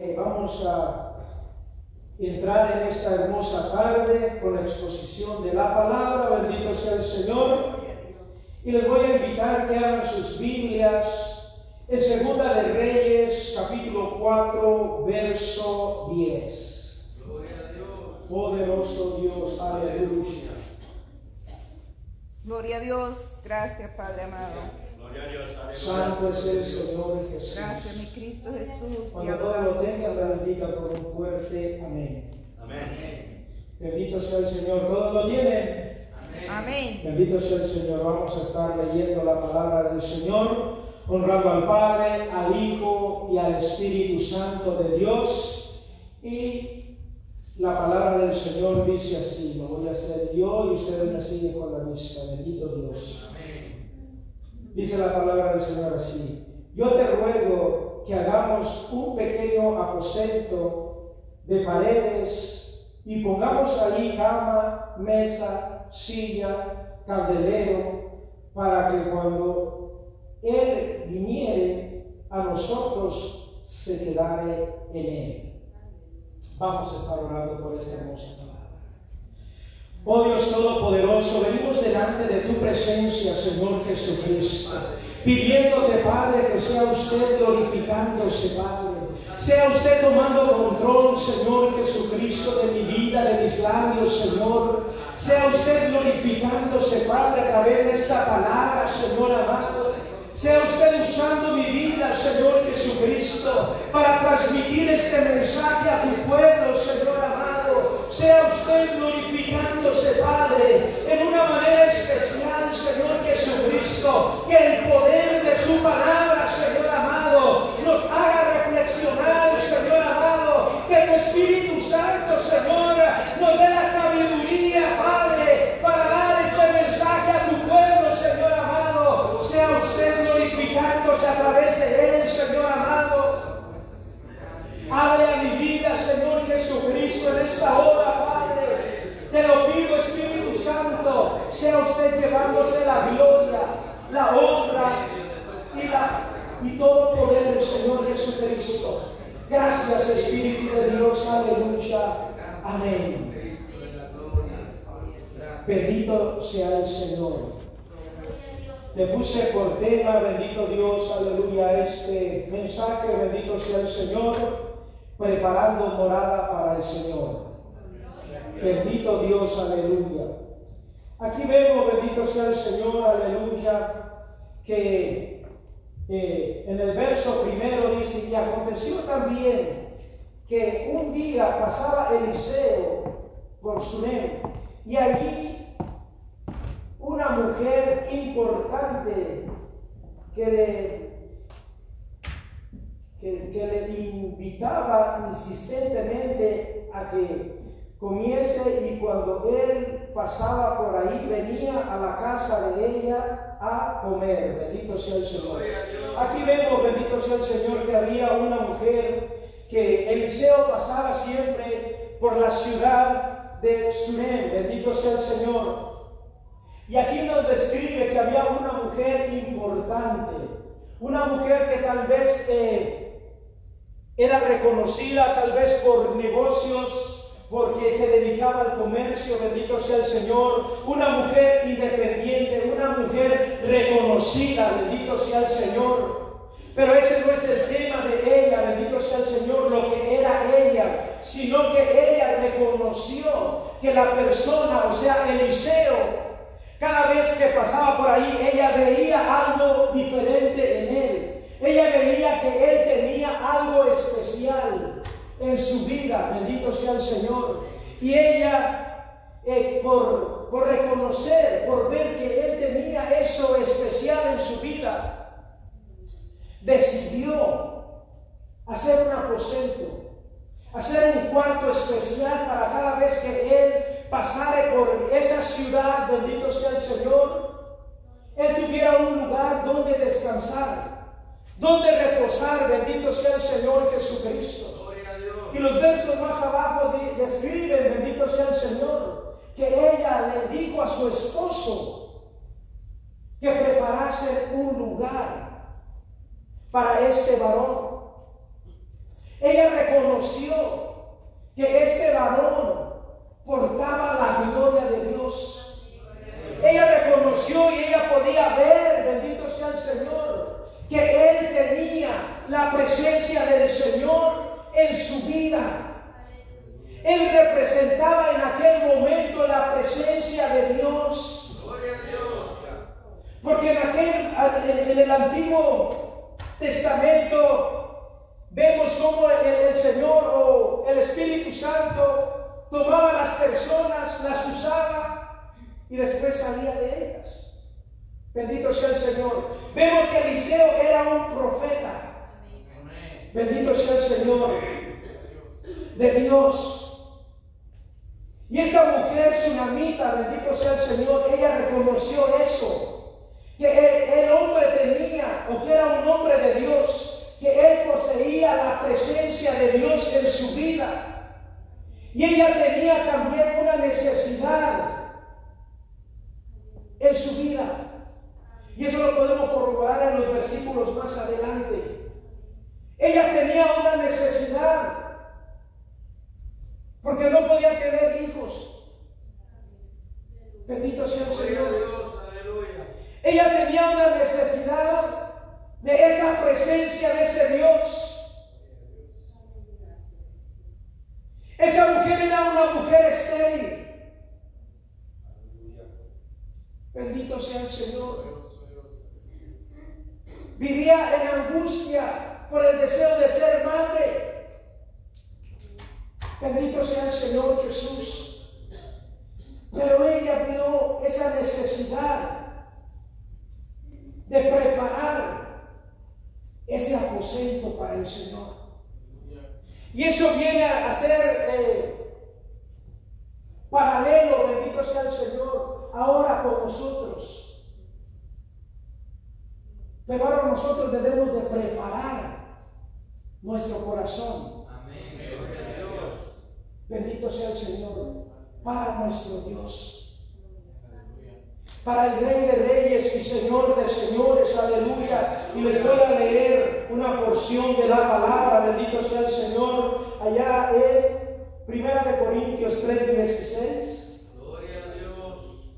Eh, vamos a entrar en esta hermosa tarde con la exposición de la palabra. Bendito sea el Señor. Y les voy a invitar que abran sus Biblias en Segunda de Reyes, capítulo 4, verso 10. Gloria a Dios. Poderoso Dios, aleluya. Gloria a Dios. Gracias, Padre amado. Gloria a Dios. aleluya. Santo es el Señor Jesús. Gracias, mi Cristo Jesús. Cuando todo lo adoramos. tenga, la bendiga con un fuerte amén. Amén. Bendito sea el Señor. ¿Todos lo tienen? Amén. Bendito sea el Señor. Vamos a estar leyendo la palabra del Señor, honrando al Padre, al Hijo y al Espíritu Santo de Dios. Y la palabra del Señor dice así, lo voy a hacer yo y ustedes me siguen con la vista. Bendito Dios. Dice la palabra del Señor así. Yo te ruego que hagamos un pequeño aposento de paredes y pongamos ahí cama, mesa, silla, candelero, para que cuando Él viniere a nosotros se quedare en Él. Vamos a estar orando por esta hermosa. Oh Dios Todopoderoso, venimos delante de tu presencia, Señor Jesucristo, pidiéndote, Padre, que sea usted glorificándose, Padre. Sea usted tomando control, Señor Jesucristo, de mi vida, de mis labios, Señor. Sea usted glorificándose, Padre, a través de esta palabra, Señor amado. Sea usted usando mi vida, Señor Jesucristo, para transmitir este mensaje a tu pueblo, Señor amado. Sea usted glorificándose, Padre, en una manera especial, Señor Jesucristo. Que el poder de su palabra, Señor amado, nos haga reflexionar, Señor amado. Que tu Espíritu Santo, Señor, nos dé la sabiduría, Padre, para dar este mensaje a tu pueblo, Señor amado. Sea usted glorificándose a través de él, Señor amado. Hable a mi vida, Señor Jesucristo, en esta hora. Te lo pido, Espíritu Santo, sea usted llevándose la gloria, la honra y, la, y todo poder, Señor Jesucristo. Gracias, Espíritu de Dios, aleluya. Amén. Bendito sea el Señor. Le puse por tema, bendito Dios, aleluya, este mensaje, bendito sea el Señor, preparando morada para el Señor. Bendito Dios, aleluya. Aquí vemos, bendito sea el Señor, aleluya, que eh, en el verso primero dice, y aconteció también que un día pasaba Eliseo por Sunem, y allí una mujer importante que le, que, que le invitaba insistentemente a que comiese y cuando él pasaba por ahí venía a la casa de ella a comer. Bendito sea el Señor. Aquí vemos, bendito sea el Señor, que había una mujer que Eliseo pasaba siempre por la ciudad de Sunem. Bendito sea el Señor. Y aquí nos describe que había una mujer importante, una mujer que tal vez eh, era reconocida tal vez por negocios, porque se dedicaba al comercio, bendito sea el Señor, una mujer independiente, una mujer reconocida, bendito sea el Señor. Pero ese no es el tema de ella, bendito sea el Señor, lo que era ella, sino que ella reconoció que la persona, o sea, Eliseo, cada vez que pasaba por ahí, ella veía algo diferente en él. Ella veía que él tenía algo especial en su vida, bendito sea el Señor. Y ella, eh, por, por reconocer, por ver que él tenía eso especial en su vida, decidió hacer un aposento, hacer un cuarto especial para cada vez que él pasare por esa ciudad, bendito sea el Señor, él tuviera un lugar donde descansar, donde reposar, bendito sea el Señor Jesucristo. Y los versos más abajo de- describen, bendito sea el Señor, que ella le dijo a su esposo que preparase un lugar para este varón. ella reconoció que ese varón portaba la gloria de Dios. Ella reconoció y ella podía ver, bendito sea el Señor, que él tenía la presencia del Señor en su vida. Él representaba en aquel momento la presencia de Dios. Gloria a Dios. Porque en aquel, en el Antiguo Testamento, vemos cómo el, el Señor o el Espíritu Santo tomaba a las personas, las usaba y después salía de ellas. Bendito sea el Señor. Vemos que Eliseo era un profeta. Bendito sea el Señor de Dios. Y esta mujer tsunamita, bendito sea el Señor, ella reconoció eso, que el, el hombre tenía, o que era un hombre de Dios, que él poseía la presencia de Dios en su vida. Y ella tenía también una necesidad en su vida. Y eso lo podemos corroborar en los versículos más adelante. Ella tenía una necesidad porque no podía tener hijos. Bendito sea el Gloria a Señor. Dios. Aleluya. Ella tenía una necesidad de esa presencia de ese Dios. Esa mujer era una mujer estéril. Bendito sea el Señor. Vivía en angustia por el deseo de ser madre. Bendito sea el Señor Jesús. Pero ella vio esa necesidad de preparar ese aposento para el Señor. Y eso viene a ser eh, paralelo, bendito sea el Señor, ahora con nosotros. Pero ahora nosotros debemos de preparar nuestro corazón. Amén. Bendito sea el Señor para nuestro Dios. Para el Rey de Reyes y Señor de Señores, aleluya. Y les voy a leer una porción de la palabra, bendito sea el Señor, allá en Primera de Corintios 3, 16. Gloria a Dios.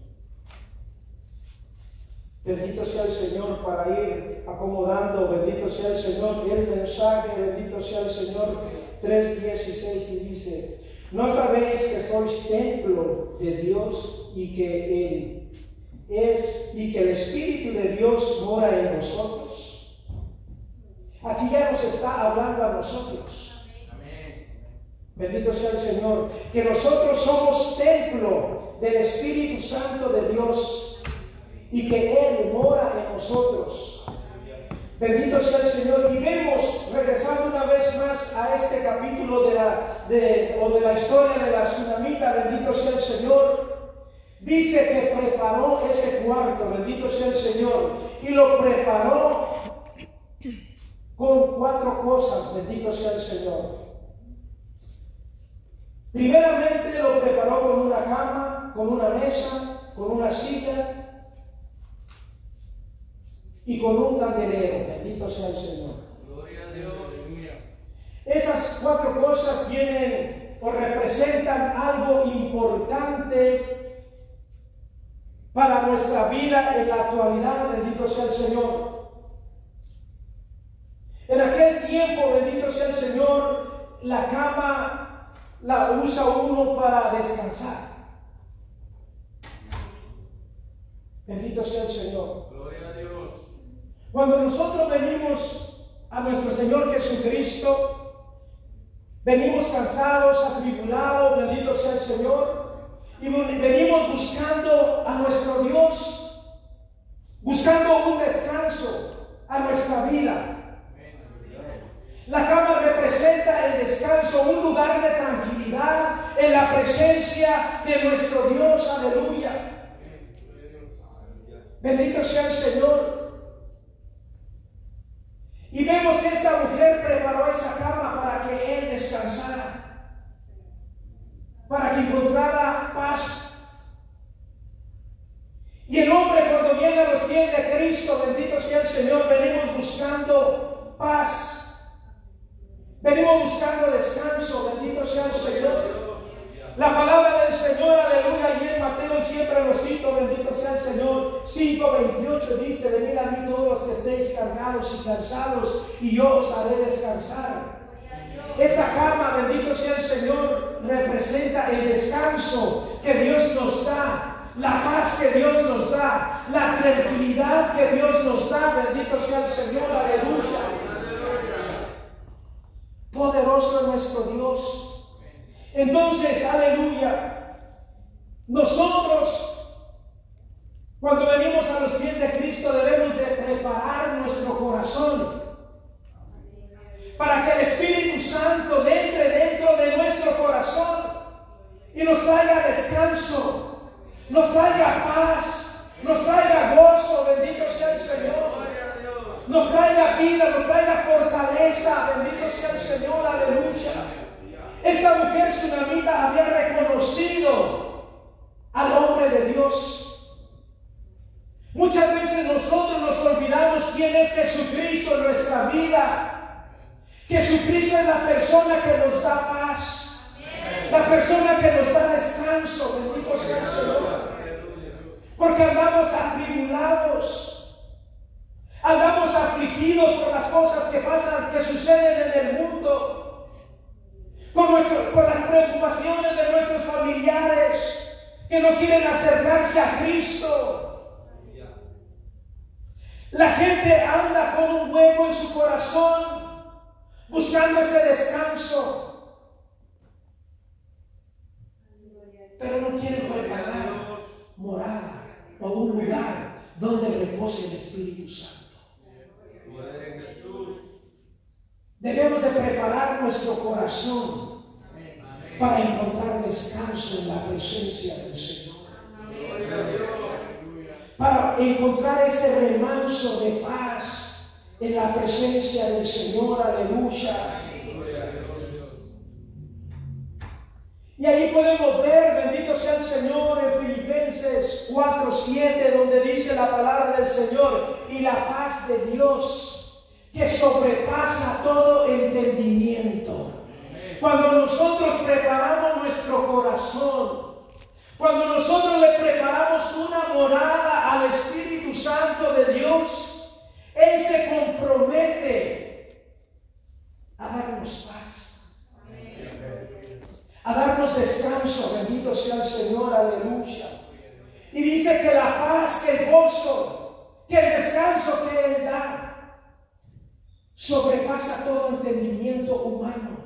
Bendito sea el Señor para ir acomodando, bendito sea el Señor, y el mensaje, bendito sea el Señor, 3.16 y dice, ¿no sabéis que sois templo de Dios y que Él es, y que el Espíritu de Dios mora en vosotros? Aquí ya nos está hablando a nosotros. Bendito sea el Señor, que nosotros somos templo del Espíritu Santo de Dios y que Él mora en nosotros. Bendito sea el Señor. Y vemos, regresando una vez más a este capítulo de la, de, o de la historia de la tsunamita, bendito sea el Señor. Dice que preparó ese cuarto, bendito sea el Señor, y lo preparó con cuatro cosas, bendito sea el Señor. Primeramente lo preparó con una cama, con una mesa, con una silla y con un candelero. Bendito sea el Señor. Gloria a Dios. Esas cuatro cosas tienen o representan algo importante para nuestra vida en la actualidad. Bendito sea el Señor. En aquel tiempo, bendito sea el Señor, la cama la usa uno para descansar. Bendito sea el Señor. Gloria a Dios. Cuando nosotros venimos a nuestro Señor Jesucristo, venimos cansados, atribulados, bendito sea el Señor, y venimos buscando a nuestro Dios, buscando un descanso a nuestra vida. La cama representa el descanso, un lugar de tranquilidad en la presencia de nuestro Dios, aleluya. Bendito sea el Señor. Y vemos que esta mujer preparó esa cama para que él descansara, para que encontrara paz. Y el hombre cuando viene a los pies de Cristo, bendito sea el Señor, venimos buscando paz. Venimos La palabra del Señor, aleluya, y en Mateo siempre lo cito, bendito sea el Señor. 5.28 dice, venid a mí todos los que estéis y cansados, y yo os haré descansar. Esa cama, bendito sea el Señor, representa el descanso que Dios nos da, la paz que Dios nos da, la tranquilidad que Dios nos da, bendito sea el Señor, aleluya. Poderoso es nuestro Dios. Entonces, aleluya, nosotros cuando venimos a los pies de Cristo debemos de preparar nuestro corazón para que el Espíritu Santo entre dentro de nuestro corazón y nos traiga descanso, nos traiga paz, nos traiga gozo, bendito sea el Señor, nos traiga vida, nos traiga fortaleza, bendito sea el Señor, aleluya. Esta mujer tsunamita había reconocido al hombre de Dios. Muchas veces nosotros nos olvidamos quién es Jesucristo en nuestra vida. Jesucristo es la persona que nos da paz, la persona que nos da descanso, bendito sea el Señor. Porque andamos atribulados, andamos afligidos por las cosas que pasan, que suceden en el mundo, por las preocupaciones de nuestros familiares que no quieren acercarse a Cristo. La gente anda con un hueco en su corazón buscando ese descanso. Pero no quieren preparar morada o un lugar donde repose el Espíritu Santo. Debemos de preparar nuestro corazón para encontrar descanso en la presencia del Señor. Para encontrar ese remanso de paz en la presencia del Señor, aleluya. Y ahí podemos ver, bendito sea el Señor, en Filipenses 4, 7, donde dice la palabra del Señor, y la paz de Dios, que sobrepasa todo entendimiento. Cuando nosotros preparamos nuestro corazón, cuando nosotros le preparamos una morada al Espíritu Santo de Dios, Él se compromete a darnos paz, a darnos descanso, bendito sea el Señor, aleluya. Y dice que la paz, que el gozo, que el descanso que Él da, sobrepasa todo entendimiento humano.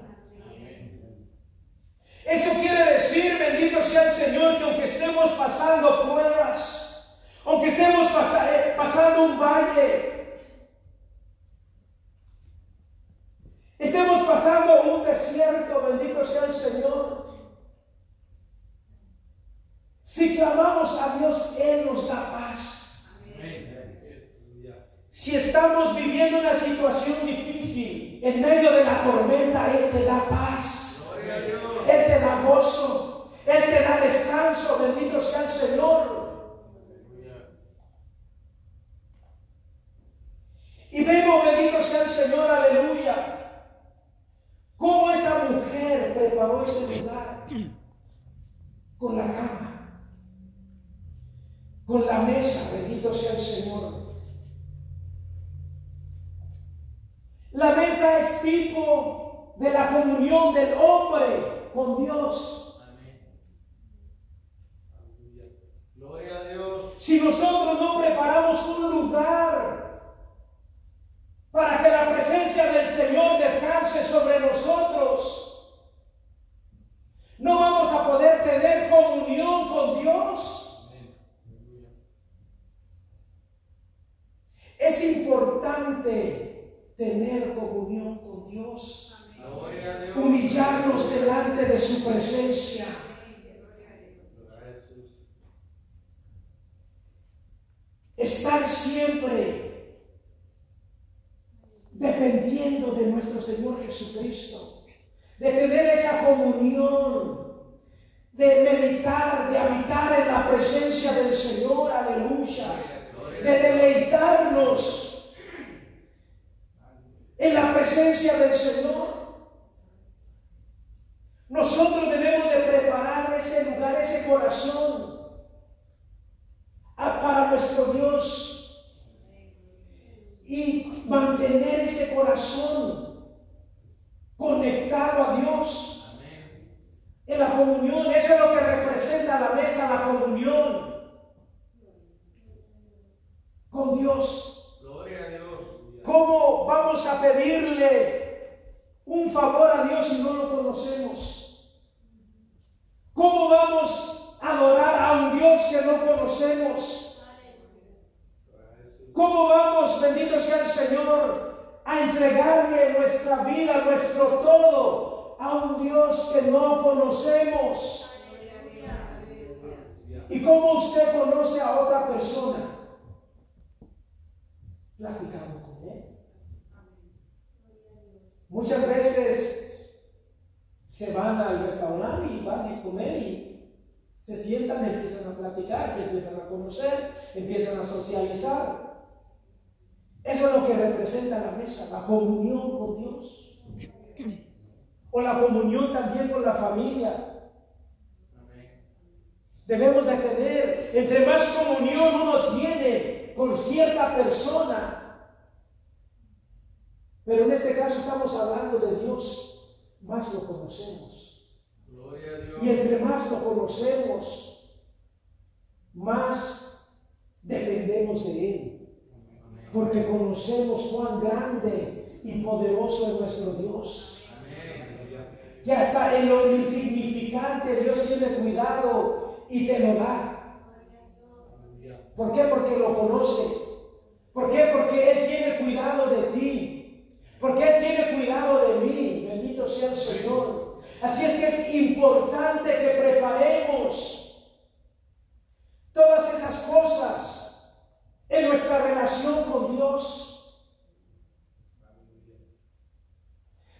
Eso quiere decir, bendito sea el Señor, que aunque estemos pasando pruebas, aunque estemos eh, pasando un valle, estemos pasando un desierto, bendito sea el Señor. Si clamamos a Dios, Él nos da paz. Si estamos viviendo una situación difícil, en medio de la tormenta, Él te da paz. Él te da gozo, Él te da descanso, bendito sea el Señor. Y vemos, bendito sea el Señor, aleluya, cómo esa mujer preparó ese lugar con la cama, con la mesa, bendito sea el Señor. La mesa es tipo de la comunión del hombre con Dios. Gloria a Dios. Si nosotros no preparamos un lugar para que la presencia del Señor descanse sobre nosotros, no vamos a poder tener comunión con Dios. Es importante tener comunión con Dios, Gloria a Dios. humillarnos delante de su presencia. estar siempre dependiendo de nuestro Señor Jesucristo, de tener esa comunión, de meditar, de habitar en la presencia del Señor, aleluya, de deleitarnos en la presencia del Señor. Nosotros debemos de preparar dedicar ese corazón a- para nuestro Dios y mantener ese corazón conectado a Dios en la comunión. Eso es lo que representa la mesa, la comunión con Dios. Gloria a Dios. ¿Cómo vamos a pedirle un favor a Dios si no lo conocemos? ¿Cómo vamos a adorar a un Dios que no conocemos? ¿Cómo vamos, bendito sea el Señor, a entregarle nuestra vida, nuestro todo a un Dios que no conocemos? ¿Y cómo usted conoce a otra persona? Platicando con él. Muchas veces se van al restaurante y van a comer y se sientan, empiezan a platicar, se empiezan a conocer, empiezan a socializar. Eso es lo que representa la mesa, la comunión con Dios. O la comunión también con la familia. Debemos de tener, entre más comunión uno tiene con cierta persona, pero en este caso estamos hablando de Dios, más lo conocemos. Gloria a Dios. Y entre más lo conocemos, más dependemos de Él, porque conocemos cuán grande y poderoso es nuestro Dios. Que hasta en lo insignificante Dios tiene cuidado y te lo da. ¿Por qué? Porque lo conoce. ¿Por qué? Porque Él tiene cuidado de ti. Porque Él tiene cuidado de mí. Bendito sea el Señor. Así es que es importante que preparemos todas esas cosas en nuestra relación con Dios.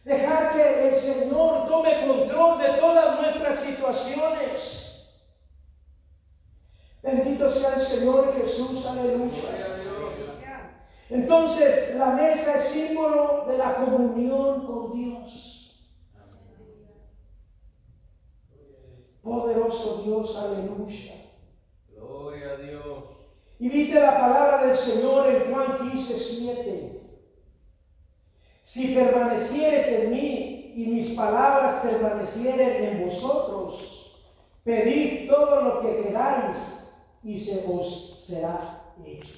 Dejar que el Señor tome control de todas nuestras situaciones. Bendito sea el Señor Jesús, aleluya. Entonces, la mesa es símbolo de la comunión con Dios. Poderoso Dios, aleluya. Gloria a Dios. Y dice la palabra del Señor en Juan 15, 7. Si permanecieres en mí y mis palabras permanecieren en vosotros, pedid todo lo que queráis y se os será hecho.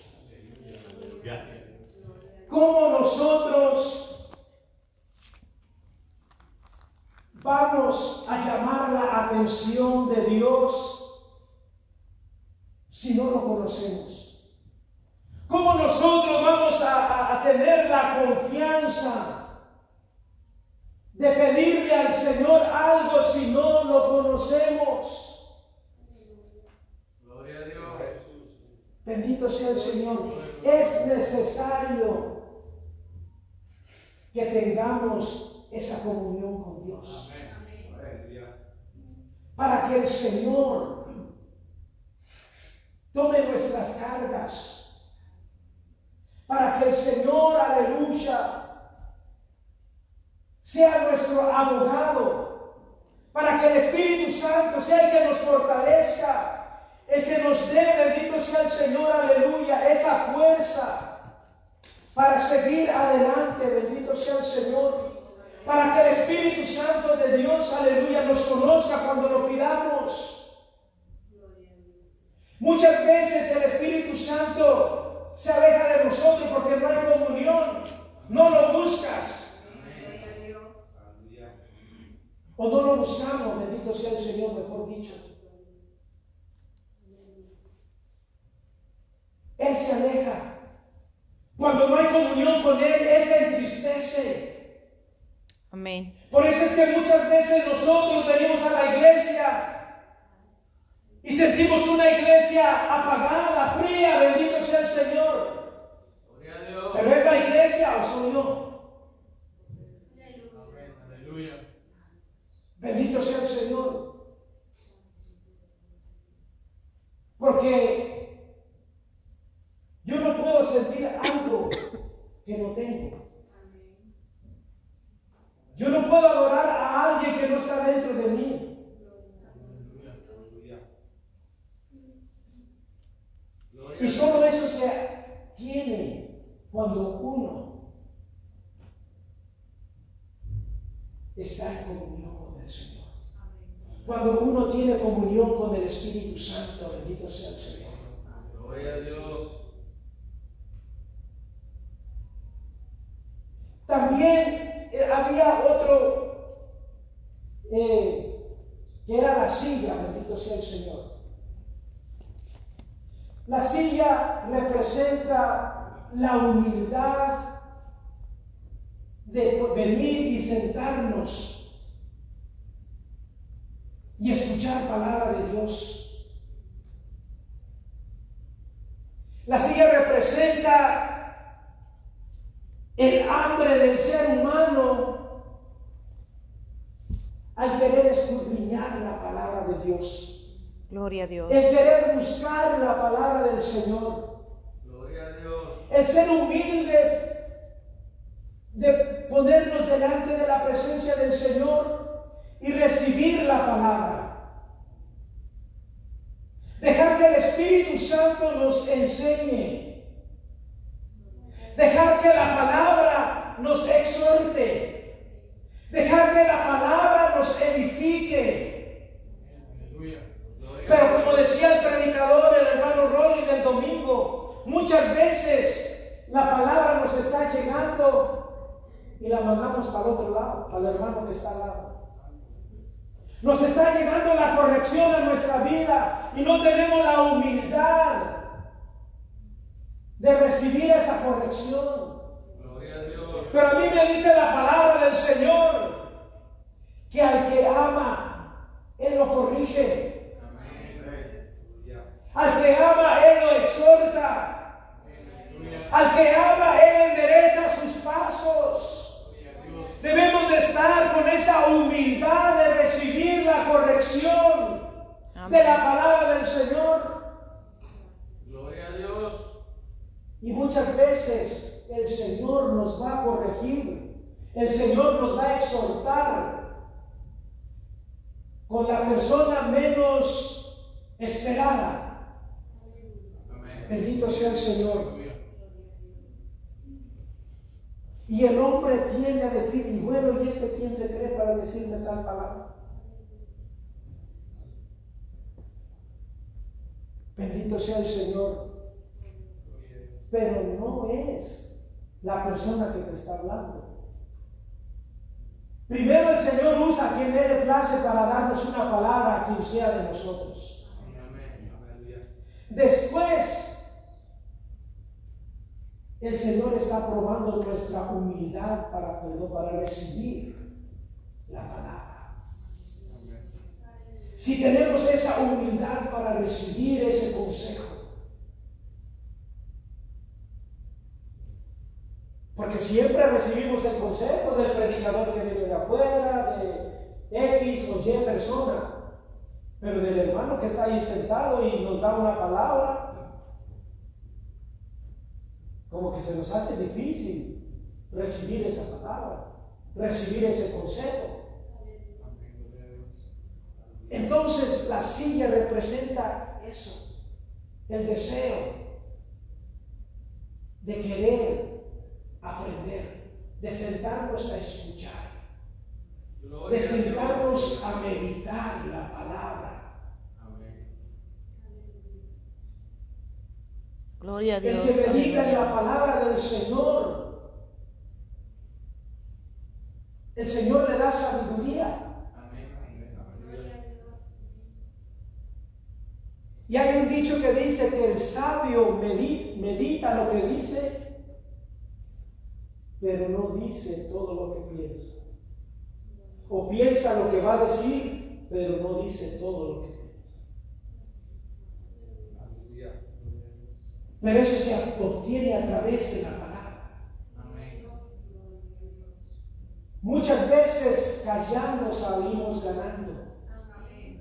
¿Cómo nosotros vamos a llamar la atención de Dios si no lo conocemos? ¿Cómo nosotros vamos a, a- a tener la confianza de pedirle al Señor algo si no lo conocemos? Gloria a Dios. Bendito sea el Señor. Es necesario que tengamos esa comunión con Dios. Para que el Señor tome nuestras cargas. Para que el Señor, aleluya, sea nuestro abogado. Para que el Espíritu Santo sea el que nos fortalezca. El que nos dé, bendito sea el Señor, aleluya, esa fuerza para seguir adelante, bendito sea el Señor. Para que el Espíritu Santo de Dios, aleluya, nos conozca cuando lo pidamos. Muchas veces el Espíritu Santo se aleja de nosotros porque no hay comunión, no lo buscas o no lo buscamos, bendito sea el Señor, mejor dicho. Él se aleja. Cuando no hay comunión con Él, Él se entristece. Amén. Por eso es que muchas veces nosotros venimos a la iglesia y sentimos una iglesia apagada, fría, bendito sea el Señor. Pero es la iglesia o soy yo. Aleluya. Bendito sea el Señor. Porque yo no puedo sentir algo que no tengo. Yo no puedo adorar a alguien que no está dentro de mí. está en comunión con el Señor. Cuando uno tiene Espíritu Santo, bendito sea el Señor. Gloria a Dios. También eh, había otro eh, que era la silla, bendito sea el Señor. La silla representa la humildad de venir y sentarnos y escuchar palabra de Dios. La silla representa el hambre del ser humano al querer escudriñar la palabra de Dios. Gloria a Dios. El querer buscar la palabra del Señor. Gloria a Dios. El ser humildes de ponernos delante de la presencia del Señor y recibir la palabra. Dejar que el Espíritu Santo nos enseñe. Dejar que la palabra nos exhorte. Dejar que la palabra nos edifique. Pero como decía el predicador, el hermano Rolling el domingo, muchas veces la palabra nos está llegando y la mandamos para el otro lado, al hermano que está al lado. Nos está llegando la corrección a nuestra vida y no tenemos la humildad de recibir esa corrección. Gloria a Dios. Pero a mí me dice la palabra del Señor que al que ama, Él lo corrige. Amén. Al que ama, Él lo exhorta. Al que ama, Él endereza sus pasos. Debemos de estar con esa humildad de recibir la corrección de la palabra del Señor. Gloria a Dios. Y muchas veces el Señor nos va a corregir, el Señor nos va a exhortar con la persona menos esperada. Amén. Bendito sea el Señor. Aleluya. Y el hombre tiende a decir, y bueno, ¿y este quién se cree para decirme tal palabra? Bendito sea el Señor. Pero no es la persona que te está hablando. Primero el Señor usa a quien le place para darnos una palabra a quien sea de nosotros. Después, el Señor está probando nuestra humildad para, para recibir la palabra. Si tenemos esa humildad para recibir ese consejo. Porque siempre recibimos el consejo del predicador que viene de afuera, de X o Y persona. Pero del hermano que está ahí sentado y nos da una palabra, como que se nos hace difícil recibir esa palabra, recibir ese consejo. Entonces la silla representa eso, el deseo de querer aprender, de sentarnos a escuchar, de sentarnos a meditar la palabra. Amén. Gloria a El Dios. que medita en la palabra del Señor, el Señor le da sabiduría. Amén. Y hay un dicho que dice que el sabio medi- medita lo que dice, pero no dice todo lo que piensa. O piensa lo que va a decir, pero no dice todo lo que piensa. Aleluya. Gloria a Dios. Pero eso se obtiene a través de la palabra. Amén. Muchas veces callando salimos ganando. Amén.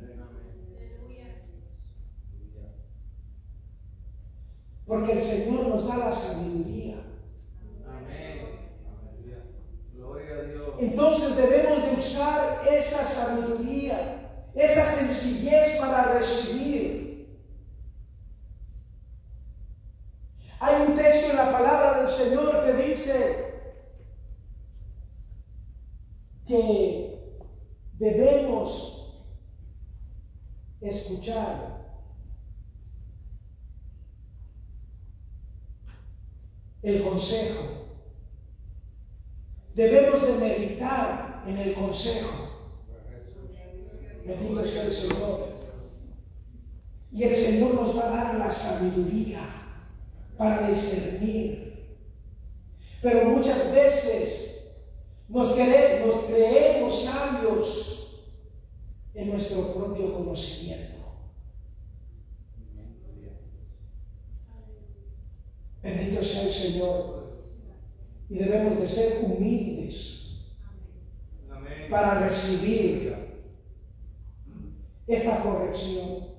Porque el Señor nos da la sabiduría. Amén. Gloria a Dios. Entonces debemos de usar esa sabiduría, esa sencillez para recibir. Hay un texto en la palabra del Señor que dice que debemos escuchar el consejo. Debemos de meditar en el consejo. Bendito sea el Señor. Y el Señor nos va a dar la sabiduría para discernir. Pero muchas veces nos, creemos, sabios en nuestro propio conocimiento. Bendito sea el Señor. Y debemos de ser humildes para recibir esa corrección.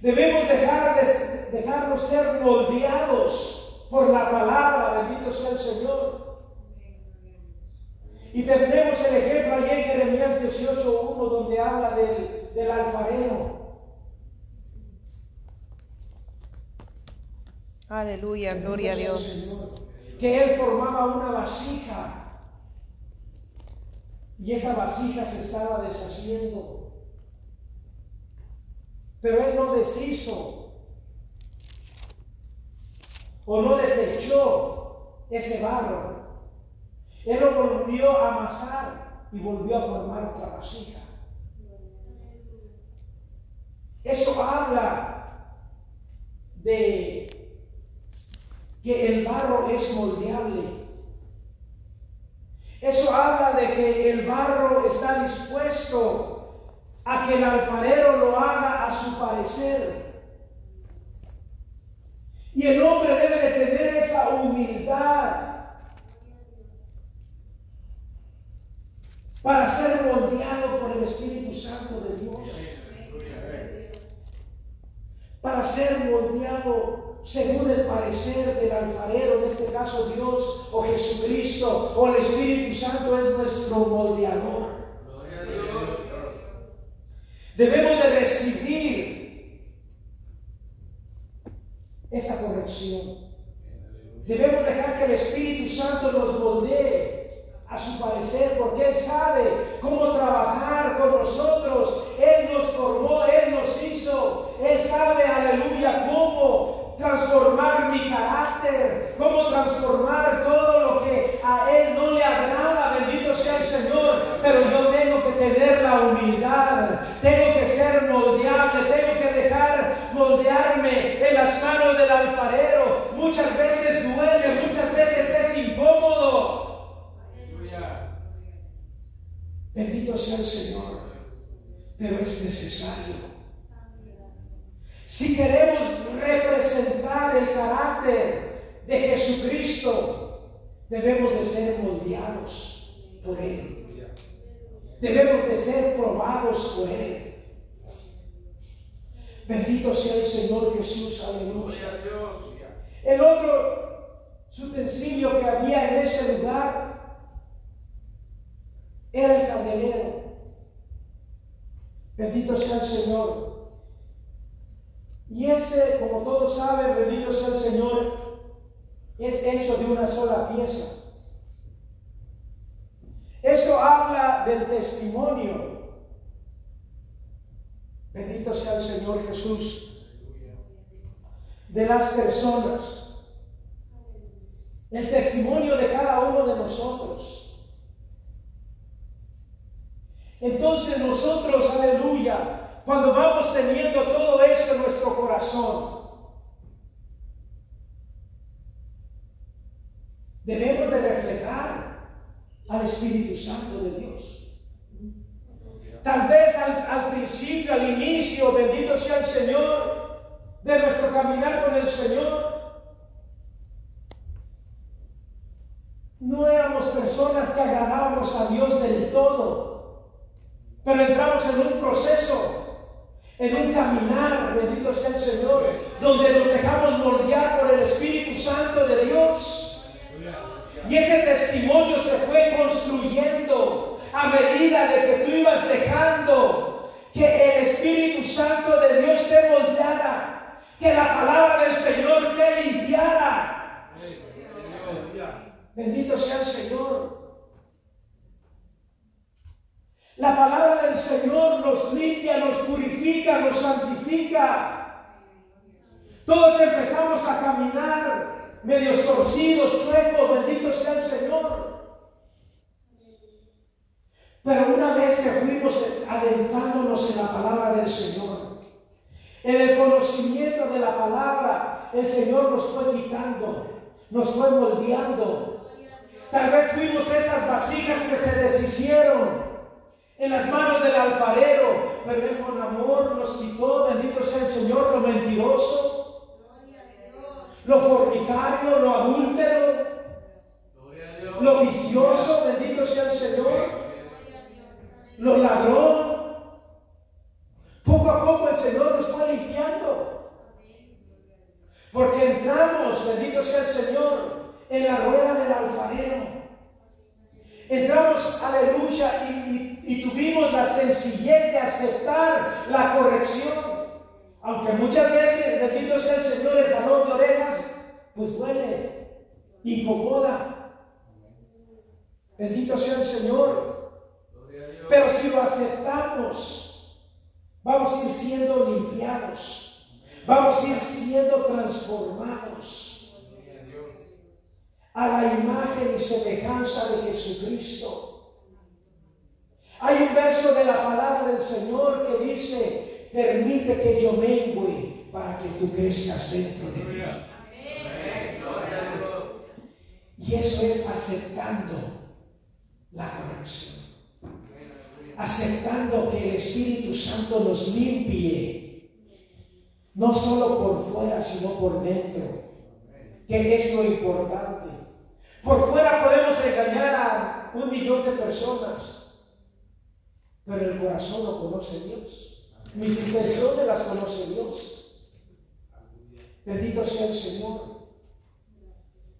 Debemos dejar de, dejarnos ser moldeados por la palabra, bendito sea el Señor. Y tenemos el ejemplo allí en Jeremías 18.1 donde habla del, del alfarero. Aleluya, gloria a Dios. Que él formaba una vasija y esa vasija se estaba deshaciendo. Pero él no deshizo o no desechó ese barro. Él lo volvió a amasar y volvió a formar otra vasija. Eso habla de que el barro es moldeable. Eso habla de que el barro está dispuesto a que el alfarero lo haga a su parecer. Y el hombre debe de tener esa humildad para ser moldeado por el Espíritu Santo de Dios. Para ser moldeado según el parecer del alfarero, en este caso Dios o Jesucristo o el Espíritu Santo es nuestro moldeador. Debemos de recibir esa corrección. Debemos dejar que el Espíritu Santo nos moldee a su parecer, porque Él sabe cómo trabajar con nosotros. Él nos formó, Él nos hizo. Él sabe, aleluya, cómo transformar mi carácter, cómo transformar todo lo que a Él no le agrada, bendito sea el Señor, pero yo tengo que tener la humildad, tengo moldeable, tengo que dejar moldearme en las manos del alfarero. Muchas veces duele, muchas veces es incómodo. Bendito sea el Señor, pero es necesario. Si queremos representar el carácter de Jesucristo, debemos de ser moldeados por Él. Debemos de ser probados por Él. Bendito sea el Señor Jesús, aleluya. El otro utensilio que había en ese lugar era el candelero. Bendito sea el Señor. Y ese, como todos saben, bendito sea el Señor, es hecho de una sola pieza. Eso habla del testimonio. Bendito sea el Señor Jesús. De las personas. El testimonio de cada uno de nosotros. Entonces nosotros, aleluya, cuando vamos teniendo todo eso en nuestro corazón, debemos de reflejar al Espíritu Santo de Dios. Tal vez al, principio, al inicio, bendito sea el Señor, de nuestro caminar con el Señor, no éramos personas que agradábamos a Dios del todo, pero entramos en un proceso en un caminar, bendito sea el Señor, donde nos dejamos moldear por el Espíritu Santo de Dios. Y ese testimonio se fue construyendo a medida de que tú ibas dejando que el Espíritu Santo de Dios te moldeara, que la palabra del Señor te limpiara. Bendito sea el Señor. La palabra del Señor nos limpia, nos purifica, nos santifica. Todos empezamos a caminar medios torcidos, chuecos, bendito sea el Señor. Pero una vez que fuimos adentrándonos en la palabra del Señor, en el conocimiento de la palabra, el Señor nos fue quitando, nos fue moldeando. Tal vez fuimos esas vasijas que se deshicieron en las manos del alfarero, pero Él con amor nos quitó, bendito sea el Señor, lo mentiroso, lo fornicario, lo adúltero, lo vicioso, bendito sea el Señor, lo ladrón. Poco a poco el Señor nos fue limpiando. Porque entramos, bendito sea el Señor, en la rueda del alfarero. Entramos, aleluya, y, y- tuvimos la sencillez de aceptar la corrección. Aunque muchas veces, bendito sea el Señor, el jalón de orejas, pues duele, incomoda. Bendito sea el Señor. Pero si lo aceptamos, vamos a ir siendo limpiados. Vamos a ir siendo transformados a la imagen y semejanza de Jesucristo. Hay un verso de la palabra del Señor que dice, permite que yo mengüe para que tú crezcas dentro de mí. Y eso es aceptando la corrección. Aceptando que el Espíritu Santo nos limpie, no solo por fuera, sino por dentro, que es lo importante. Por fuera podemos engañar a un millón de personas, pero el corazón lo conoce Dios. Mis intenciones las conoce Dios. Bendito sea el Señor.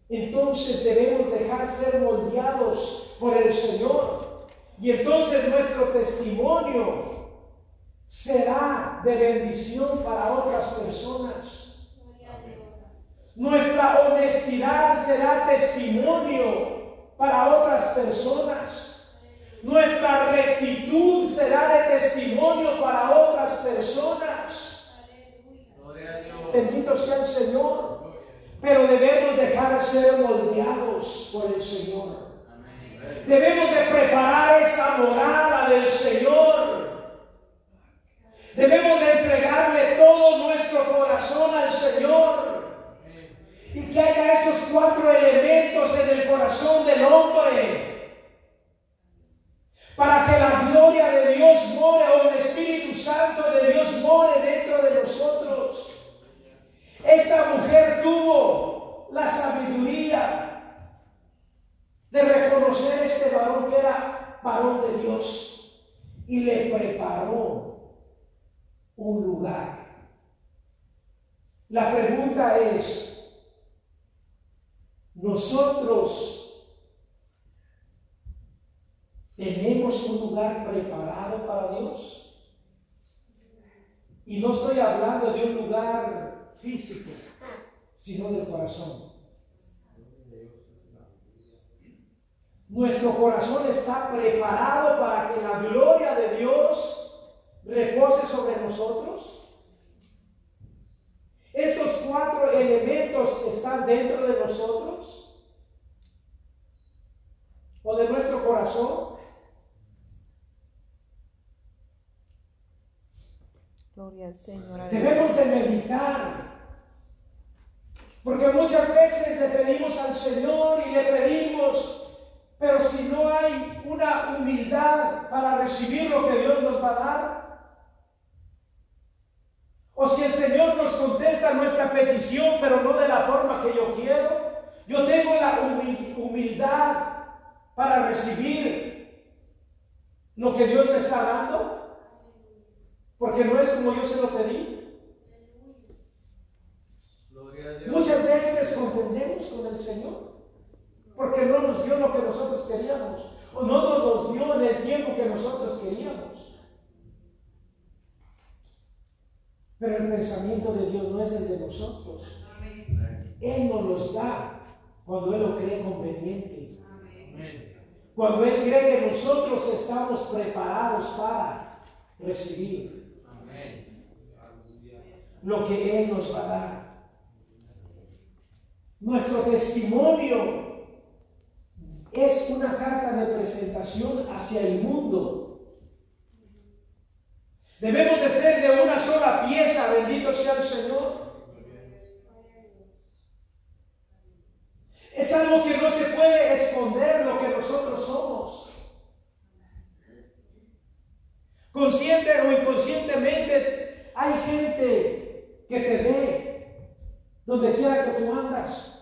Entonces debemos dejar ser moldeados por el Señor. Y entonces nuestro testimonio será de bendición para otras personas. Nuestra honestidad será testimonio para otras personas. Nuestra rectitud será de testimonio para otras personas. Bendito sea el Señor. Pero debemos dejar ser moldeados por el Señor. Debemos de preparar esa morada del Señor. Debemos de entregarle todo nuestro corazón al Señor. Y que haya esos cuatro elementos en el corazón del hombre. Para que la gloria de Dios more o el Espíritu Santo de Dios more dentro de nosotros. Esta mujer tuvo la sabiduría de reconocer este varón que era varón de Dios y le preparó un lugar. La pregunta es, nosotros tenemos un lugar preparado para Dios. Y no estoy hablando de un lugar físico, sino del corazón. Nuestro corazón está preparado para que la gloria de Dios repose sobre nosotros. Estos cuatro elementos están dentro de nosotros o de nuestro corazón. Gloria al Señor. Debemos de meditar. Porque muchas veces le pedimos al Señor y le pedimos, pero si no hay una humildad para recibir lo que Dios nos va a dar, o si el Señor nos contesta nuestra petición, pero no de la forma que yo quiero, yo tengo la humi- humildad para recibir lo que Dios me está dando, porque no es como yo se lo pedí. Muchas veces contendemos con el Señor porque no nos dio lo que nosotros queríamos o no nos dio en el tiempo que nosotros queríamos. Pero el pensamiento de Dios no es el de nosotros. Él nos los da cuando Él lo cree conveniente. Cuando Él cree que nosotros estamos preparados para recibir lo que Él nos va a dar. Nuestro testimonio es una carta de presentación hacia el mundo. Debemos de ser de una sola pieza, bendito sea el Señor. Es algo que no se puede esconder lo que nosotros somos. Consciente o inconscientemente hay gente que te ve donde quiera que tú andas.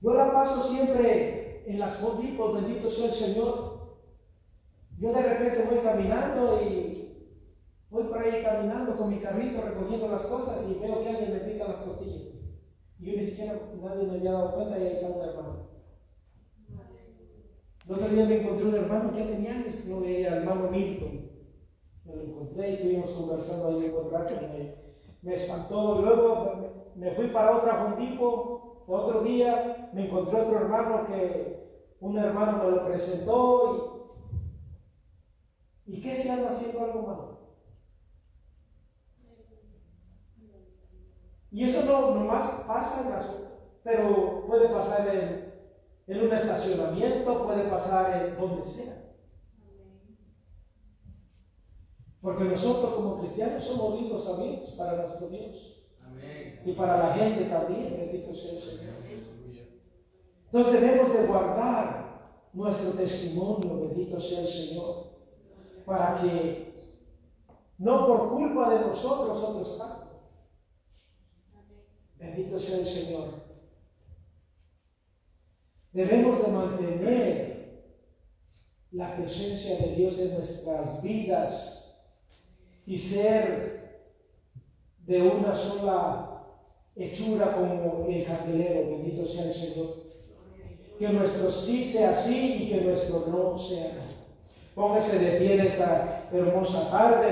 Yo la paso siempre en las fondipos, bendito sea el Señor. Yo de repente voy caminando y voy por ahí caminando con mi carrito recogiendo las cosas y veo que alguien me pica las costillas. Y yo ni siquiera nadie me había dado cuenta y ahí está un hermano. El otro día me encontré un hermano que tenía años que no veía, el hermano Milton. Me lo encontré y estuvimos conversando ahí un buen rato me, me espantó. Luego me fui para otra juntipo, otro día me encontré otro hermano que un hermano me lo presentó y, ¿y qué se anda haciendo algo malo? Y eso no nomás pasa en las, pero puede pasar en, en un estacionamiento, puede pasar en donde sea. Porque nosotros como cristianos somos libros abiertos para nuestro Dios. Y para la gente también, bendito sea el Señor. Entonces debemos de guardar nuestro testimonio, bendito sea el Señor, para que no por culpa de nosotros otros salgan. Bendito sea el Señor. Debemos de mantener la presencia de Dios en nuestras vidas y ser de una sola hechura como el candelero. Bendito sea el Señor. Que nuestro sí sea sí y que nuestro no sea no. Póngase de pie en esta hermosa tarde.